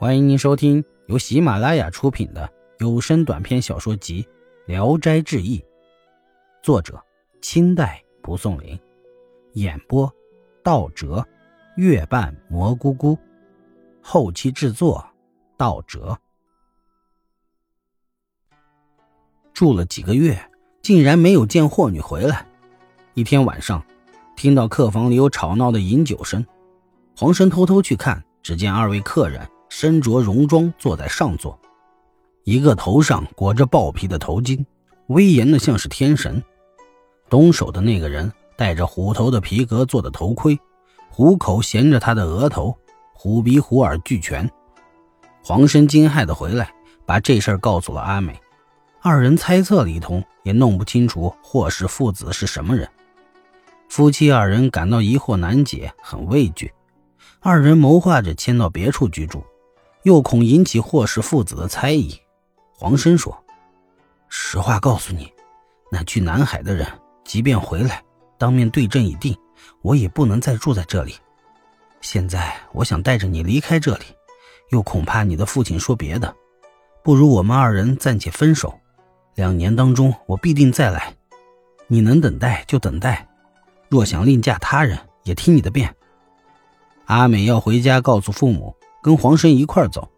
欢迎您收听由喜马拉雅出品的有声短篇小说集《聊斋志异》，作者清代蒲松龄，演播道哲、月半蘑菇菇，后期制作道哲。住了几个月，竟然没有见霍女回来。一天晚上，听到客房里有吵闹的饮酒声，黄生偷偷去看，只见二位客人。身着戎装坐在上座，一个头上裹着豹皮的头巾，威严的像是天神。东手的那个人戴着虎头的皮革做的头盔，虎口衔着他的额头，虎鼻虎耳俱全。黄生惊骇的回来，把这事儿告诉了阿美。二人猜测了一通，也弄不清楚霍氏父子是什么人。夫妻二人感到疑惑难解，很畏惧。二人谋划着迁到别处居住。又恐引起霍氏父子的猜疑，黄生说：“实话告诉你，那去南海的人，即便回来当面对证已定，我也不能再住在这里。现在我想带着你离开这里，又恐怕你的父亲说别的，不如我们二人暂且分手。两年当中，我必定再来，你能等待就等待。若想另嫁他人，也听你的便。”阿美要回家告诉父母。跟黄生一块走，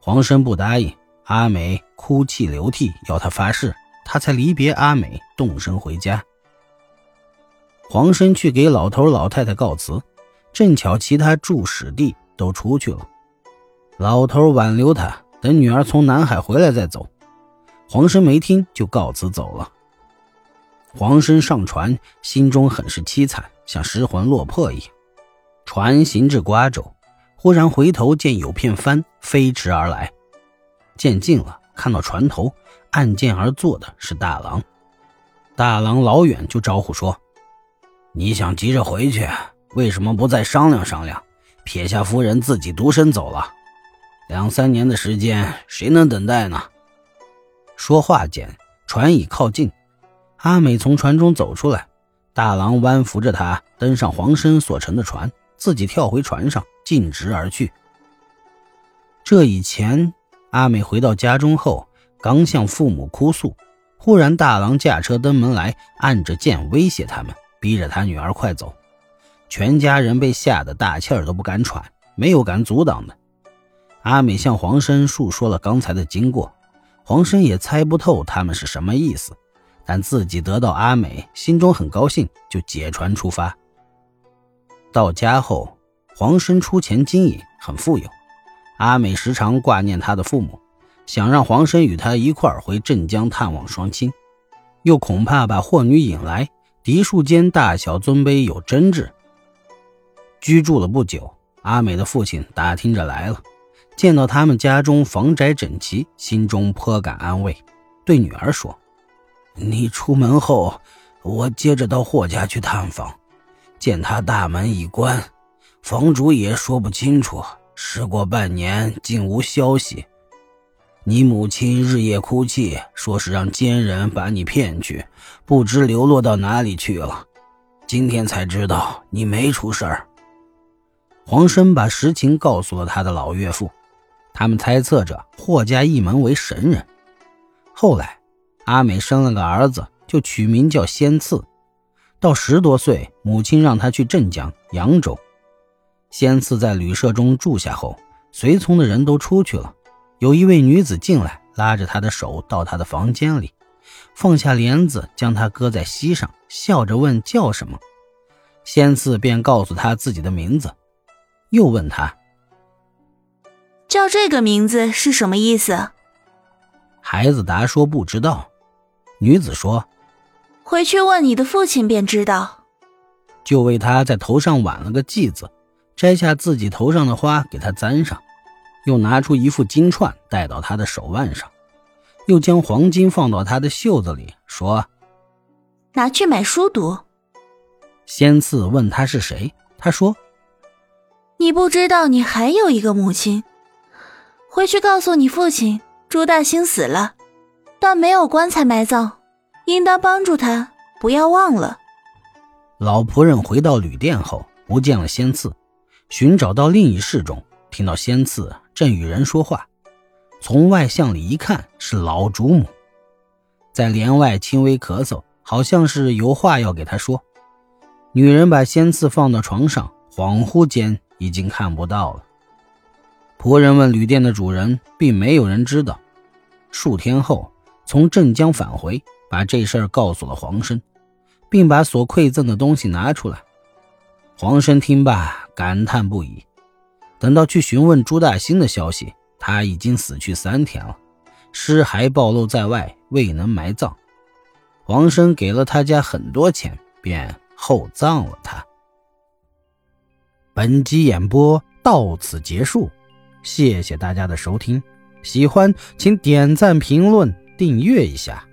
黄生不答应。阿美哭泣流涕，要他发誓，他才离别阿美，动身回家。黄生去给老头老太太告辞，正巧其他住史地都出去了。老头挽留他，等女儿从南海回来再走。黄生没听，就告辞走了。黄生上船，心中很是凄惨，像失魂落魄一样。船行至瓜州。忽然回头见有片帆飞驰而来，见近了，看到船头按剑而坐的是大郎。大郎老远就招呼说：“你想急着回去，为什么不再商量商量？撇下夫人自己独身走了，两三年的时间，谁能等待呢？”说话间，船已靠近，阿美从船中走出来，大郎弯扶着她登上黄生所乘的船。自己跳回船上，径直而去。这以前，阿美回到家中后，刚向父母哭诉，忽然大郎驾车登门来，按着剑威胁他们，逼着他女儿快走。全家人被吓得大气儿都不敢喘，没有敢阻挡的。阿美向黄生述说了刚才的经过，黄生也猜不透他们是什么意思，但自己得到阿美，心中很高兴，就解船出发。到家后，黄生出钱经营，很富有。阿美时常挂念他的父母，想让黄生与他一块儿回镇江探望双亲，又恐怕把霍女引来，嫡庶间大小尊卑有争执。居住了不久，阿美的父亲打听着来了，见到他们家中房宅整齐，心中颇感安慰，对女儿说：“你出门后，我接着到霍家去探访。”见他大门已关，房主也说不清楚。时过半年，竟无消息。你母亲日夜哭泣，说是让奸人把你骗去，不知流落到哪里去了。今天才知道你没出事儿。黄生把实情告诉了他的老岳父，他们猜测着霍家一门为神人。后来，阿美生了个儿子，就取名叫仙赐。到十多岁，母亲让他去镇江、扬州。先次在旅社中住下后，随从的人都出去了。有一位女子进来，拉着他的手到他的房间里，放下帘子，将他搁在膝上，笑着问叫什么。先次便告诉他自己的名字，又问他叫这个名字是什么意思。孩子答说不知道。女子说。回去问你的父亲便知道。就为他在头上挽了个髻子，摘下自己头上的花给他簪上，又拿出一副金串戴到他的手腕上，又将黄金放到他的袖子里，说：“拿去买书读。”仙次问他是谁，他说：“你不知道你还有一个母亲，回去告诉你父亲，朱大兴死了，但没有棺材埋葬。”应当帮助他，不要忘了。老仆人回到旅店后，不见了仙赐，寻找到另一室中，听到仙赐正与人说话，从外向里一看是老主母，在帘外轻微咳嗽，好像是有话要给他说。女人把仙赐放到床上，恍惚间已经看不到了。仆人问旅店的主人，并没有人知道。数天后，从镇江返回，把这事儿告诉了黄生，并把所馈赠的东西拿出来。黄生听罢，感叹不已。等到去询问朱大兴的消息，他已经死去三天了，尸骸暴露在外，未能埋葬。黄生给了他家很多钱，便厚葬了他。本集演播到此结束，谢谢大家的收听。喜欢请点赞、评论、订阅一下。